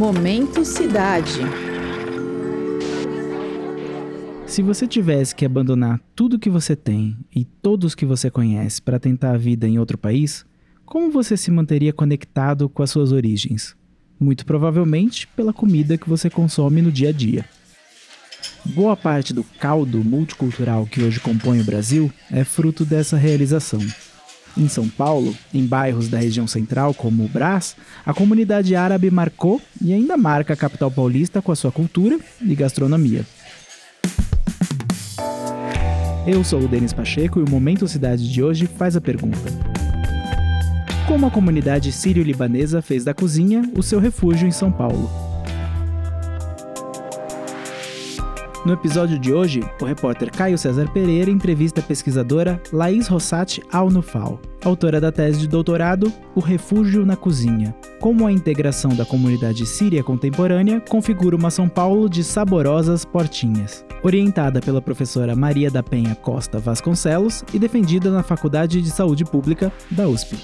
Momento Cidade. Se você tivesse que abandonar tudo que você tem e todos que você conhece para tentar a vida em outro país, como você se manteria conectado com as suas origens? Muito provavelmente pela comida que você consome no dia a dia. Boa parte do caldo multicultural que hoje compõe o Brasil é fruto dessa realização. Em São Paulo, em bairros da região central, como o Brás, a comunidade árabe marcou e ainda marca a capital paulista com a sua cultura e gastronomia. Eu sou o Denis Pacheco e o Momento Cidade de hoje faz a pergunta: Como a comunidade sírio-libanesa fez da cozinha o seu refúgio em São Paulo? No episódio de hoje, o repórter Caio César Pereira entrevista a pesquisadora Laís Rossati Alnufal, autora da tese de doutorado O Refúgio na Cozinha, como a integração da comunidade síria contemporânea configura uma São Paulo de saborosas portinhas. Orientada pela professora Maria da Penha Costa Vasconcelos e defendida na Faculdade de Saúde Pública da USP.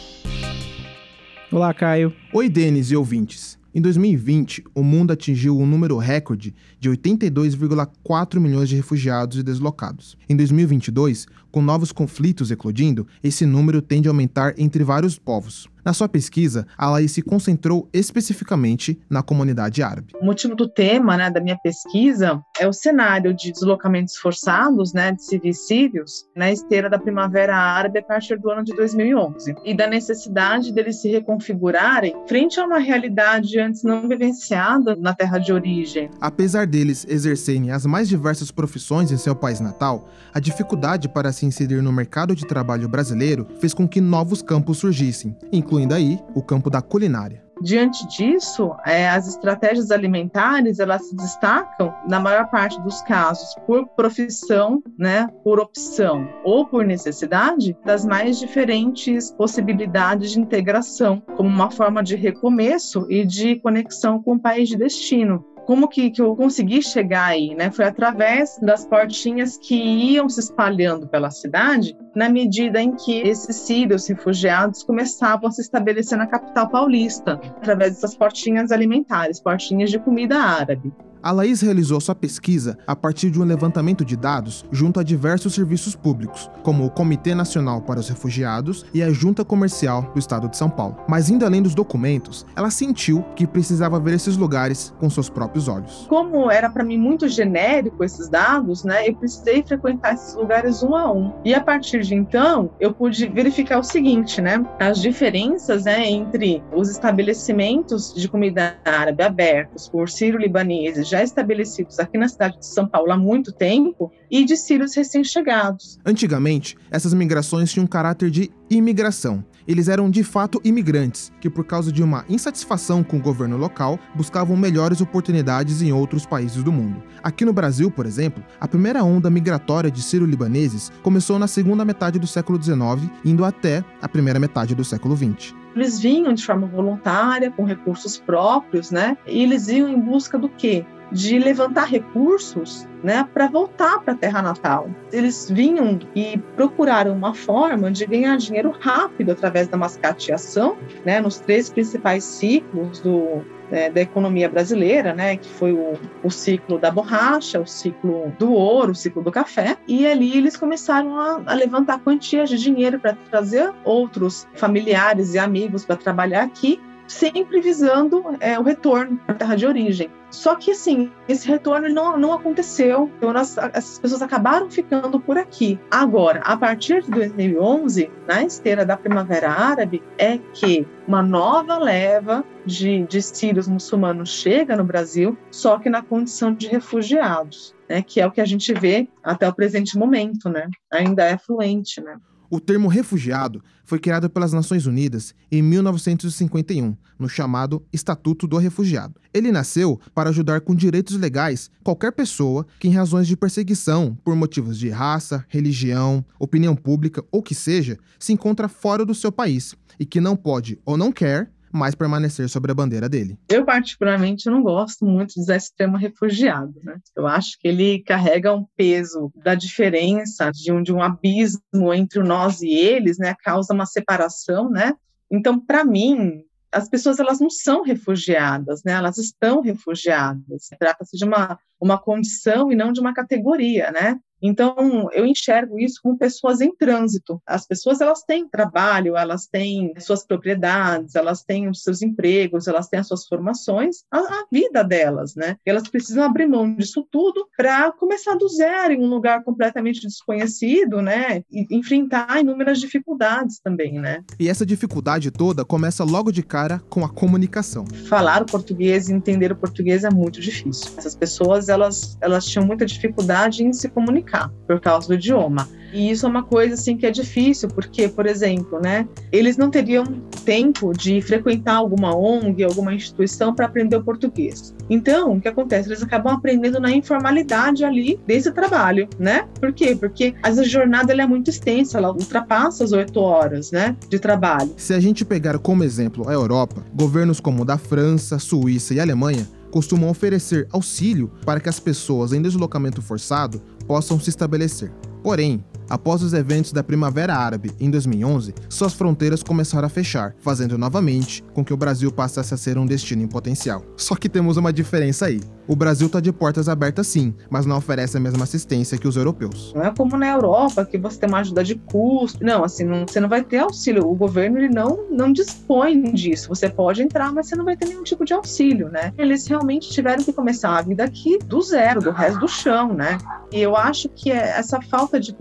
Olá, Caio. Oi, Denis e ouvintes. Em 2020, o mundo atingiu um número recorde de 82,4 milhões de refugiados e deslocados. Em 2022, com novos conflitos eclodindo, esse número tende a aumentar entre vários povos. Na sua pesquisa, a Laís se concentrou especificamente na comunidade árabe. O motivo do tema né, da minha pesquisa é o cenário de deslocamentos forçados né, de civis sírios na esteira da Primavera Árabe a partir do ano de 2011 e da necessidade deles se reconfigurarem frente a uma realidade antes não vivenciada na terra de origem. Apesar deles exercerem as mais diversas profissões em seu país natal, a dificuldade para se inserir no mercado de trabalho brasileiro fez com que novos campos surgissem, incluindo incluindo aí o campo da culinária. Diante disso, é, as estratégias alimentares elas se destacam, na maior parte dos casos, por profissão, né, por opção ou por necessidade, das mais diferentes possibilidades de integração, como uma forma de recomeço e de conexão com o país de destino como que, que eu consegui chegar aí, né? Foi através das portinhas que iam se espalhando pela cidade, na medida em que esses sírios refugiados começavam a se estabelecer na capital paulista, através dessas portinhas alimentares, portinhas de comida árabe. A Laís realizou sua pesquisa a partir de um levantamento de dados junto a diversos serviços públicos, como o Comitê Nacional para os Refugiados e a Junta Comercial do Estado de São Paulo. Mas indo além dos documentos, ela sentiu que precisava ver esses lugares com seus próprios olhos. Como era para mim muito genérico esses dados, né, eu precisei frequentar esses lugares um a um. E a partir de então, eu pude verificar o seguinte, né, as diferenças né, entre os estabelecimentos de comida árabe abertos por sírio-libaneses já estabelecidos aqui na cidade de São Paulo há muito tempo e de sírios recém-chegados. Antigamente, essas migrações tinham um caráter de imigração. Eles eram de fato imigrantes, que por causa de uma insatisfação com o governo local, buscavam melhores oportunidades em outros países do mundo. Aqui no Brasil, por exemplo, a primeira onda migratória de sírio-libaneses começou na segunda metade do século XIX, indo até a primeira metade do século XX. Eles vinham de forma voluntária, com recursos próprios, né? E eles iam em busca do quê? De levantar recursos né, para voltar para a terra natal. Eles vinham e procuraram uma forma de ganhar dinheiro rápido através da mascateação, né, nos três principais ciclos do, é, da economia brasileira, né, que foi o, o, ciclo da borracha, o ciclo do ouro, o ciclo do café, e ali eles começaram a, a levantar quantias de dinheiro para trazer outros familiares e amigos para trabalhar aqui sempre visando é, o retorno à terra de origem. Só que, assim, esse retorno não, não aconteceu. Então, nós, essas pessoas acabaram ficando por aqui. Agora, a partir de 2011, na esteira da Primavera Árabe, é que uma nova leva de, de sírios muçulmanos chega no Brasil, só que na condição de refugiados, né? Que é o que a gente vê até o presente momento, né? Ainda é fluente, né? O termo refugiado foi criado pelas Nações Unidas em 1951, no chamado Estatuto do Refugiado. Ele nasceu para ajudar com direitos legais qualquer pessoa que, em razões de perseguição por motivos de raça, religião, opinião pública ou que seja, se encontra fora do seu país e que não pode ou não quer mais permanecer sobre a bandeira dele. Eu, particularmente, não gosto muito de usar esse termo refugiado. Né? Eu acho que ele carrega um peso da diferença, de um, de um abismo entre nós e eles, né? causa uma separação. Né? Então, para mim, as pessoas elas não são refugiadas, né? Elas estão refugiadas. Trata-se de uma, uma condição e não de uma categoria, né? Então, eu enxergo isso como pessoas em trânsito. As pessoas elas têm trabalho, elas têm suas propriedades, elas têm os seus empregos, elas têm as suas formações, a, a vida delas, né? Elas precisam abrir mão disso tudo para começar do zero em um lugar completamente desconhecido, né? E enfrentar inúmeras dificuldades também, né? E essa dificuldade toda começa logo de cara com a comunicação. Falar o português e entender o português é muito difícil. Essas pessoas elas elas tinham muita dificuldade em se comunicar comunicar por causa do idioma. E isso é uma coisa assim que é difícil, porque, por exemplo, né, eles não teriam tempo de frequentar alguma ONG, alguma instituição para aprender o português. Então, o que acontece? Eles acabam aprendendo na informalidade ali desse trabalho, né? Por quê? Porque a jornada é muito extensa, ela ultrapassa as oito horas, né, de trabalho. Se a gente pegar como exemplo a Europa, governos como o da França, Suíça e Alemanha costumam oferecer auxílio para que as pessoas em deslocamento forçado possam se estabelecer. Porém, Após os eventos da Primavera Árabe em 2011, suas fronteiras começaram a fechar, fazendo novamente com que o Brasil passasse a ser um destino em potencial. Só que temos uma diferença aí. O Brasil está de portas abertas sim, mas não oferece a mesma assistência que os europeus. Não é como na Europa, que você tem uma ajuda de custo. Não, assim, não, você não vai ter auxílio. O governo ele não, não dispõe disso. Você pode entrar, mas você não vai ter nenhum tipo de auxílio, né? Eles realmente tiveram que começar a vida aqui do zero, do resto do chão, né? E eu acho que é essa falta de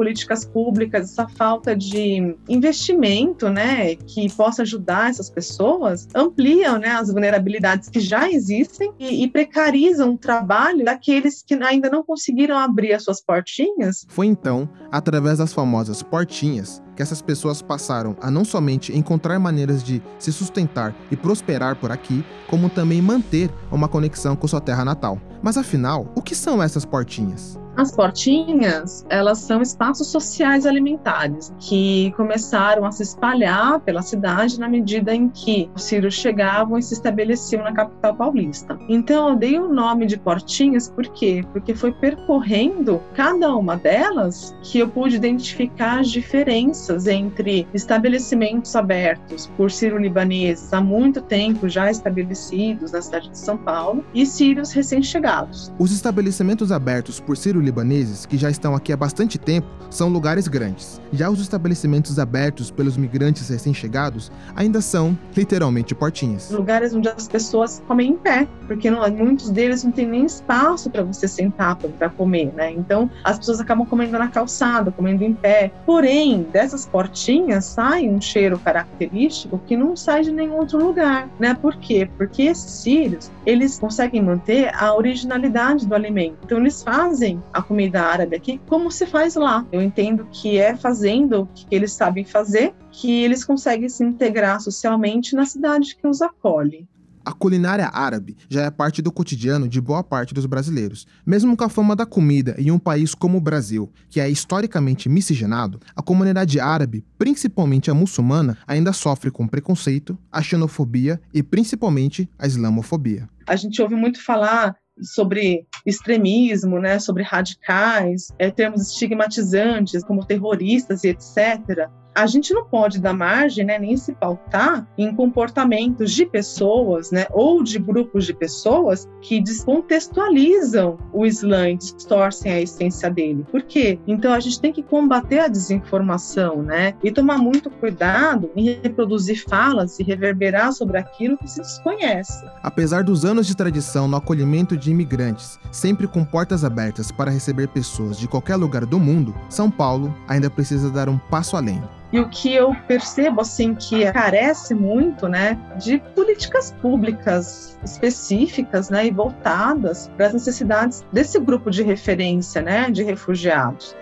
políticas públicas, essa falta de investimento, né, que possa ajudar essas pessoas, ampliam, né, as vulnerabilidades que já existem e, e precarizam o trabalho daqueles que ainda não conseguiram abrir as suas portinhas. Foi então, através das famosas portinhas, que essas pessoas passaram a não somente encontrar maneiras de se sustentar e prosperar por aqui, como também manter uma conexão com sua terra natal. Mas afinal, o que são essas portinhas? As portinhas, elas são espaços sociais alimentares que começaram a se espalhar pela cidade na medida em que os sírios chegavam e se estabeleciam na capital paulista. Então eu dei o nome de portinhas por quê? Porque foi percorrendo cada uma delas que eu pude identificar as diferenças entre estabelecimentos abertos por sírio-libaneses há muito tempo já estabelecidos na cidade de São Paulo e sírios recém-chegados. Os estabelecimentos abertos por sírio libaneses, que já estão aqui há bastante tempo, são lugares grandes. Já os estabelecimentos abertos pelos migrantes recém-chegados ainda são, literalmente, portinhas. Lugares onde as pessoas comem em pé, porque não, muitos deles não tem nem espaço para você sentar para comer, né? Então, as pessoas acabam comendo na calçada, comendo em pé. Porém, dessas portinhas sai um cheiro característico que não sai de nenhum outro lugar, né? Por quê? Porque esses sírios, eles conseguem manter a originalidade do alimento. Então, eles fazem a comida árabe aqui como se faz lá. Eu entendo que é fazendo o que eles sabem fazer que eles conseguem se integrar socialmente na cidade que os acolhe. A culinária árabe já é parte do cotidiano de boa parte dos brasileiros. Mesmo com a fama da comida em um país como o Brasil, que é historicamente miscigenado, a comunidade árabe, principalmente a muçulmana, ainda sofre com preconceito, a xenofobia e principalmente a islamofobia. A gente ouve muito falar sobre extremismo, né, sobre radicais, é, termos estigmatizantes como terroristas e etc a gente não pode dar margem, né, nem se pautar em comportamentos de pessoas, né, ou de grupos de pessoas que descontextualizam o Islã e distorcem a essência dele. Por quê? Então a gente tem que combater a desinformação, né, e tomar muito cuidado em reproduzir falas e reverberar sobre aquilo que se desconhece. Apesar dos anos de tradição no acolhimento de imigrantes, sempre com portas abertas para receber pessoas de qualquer lugar do mundo, São Paulo ainda precisa dar um passo além. E o que eu percebo assim que carece muito, né, de políticas públicas específicas, né, e voltadas para as necessidades desse grupo de referência, né, de refugiados.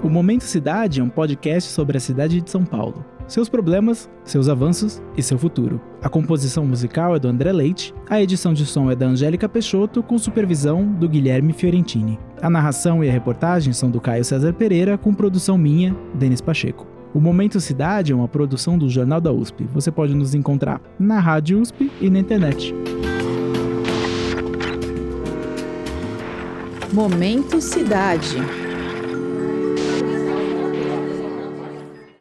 O Momento Cidade é um podcast sobre a cidade de São Paulo seus problemas, seus avanços e seu futuro. A composição musical é do André Leite, a edição de som é da Angélica Peixoto, com supervisão do Guilherme Fiorentini. A narração e a reportagem são do Caio César Pereira, com produção minha, Denis Pacheco. O Momento Cidade é uma produção do Jornal da USP. Você pode nos encontrar na Rádio USP e na internet. Momento Cidade.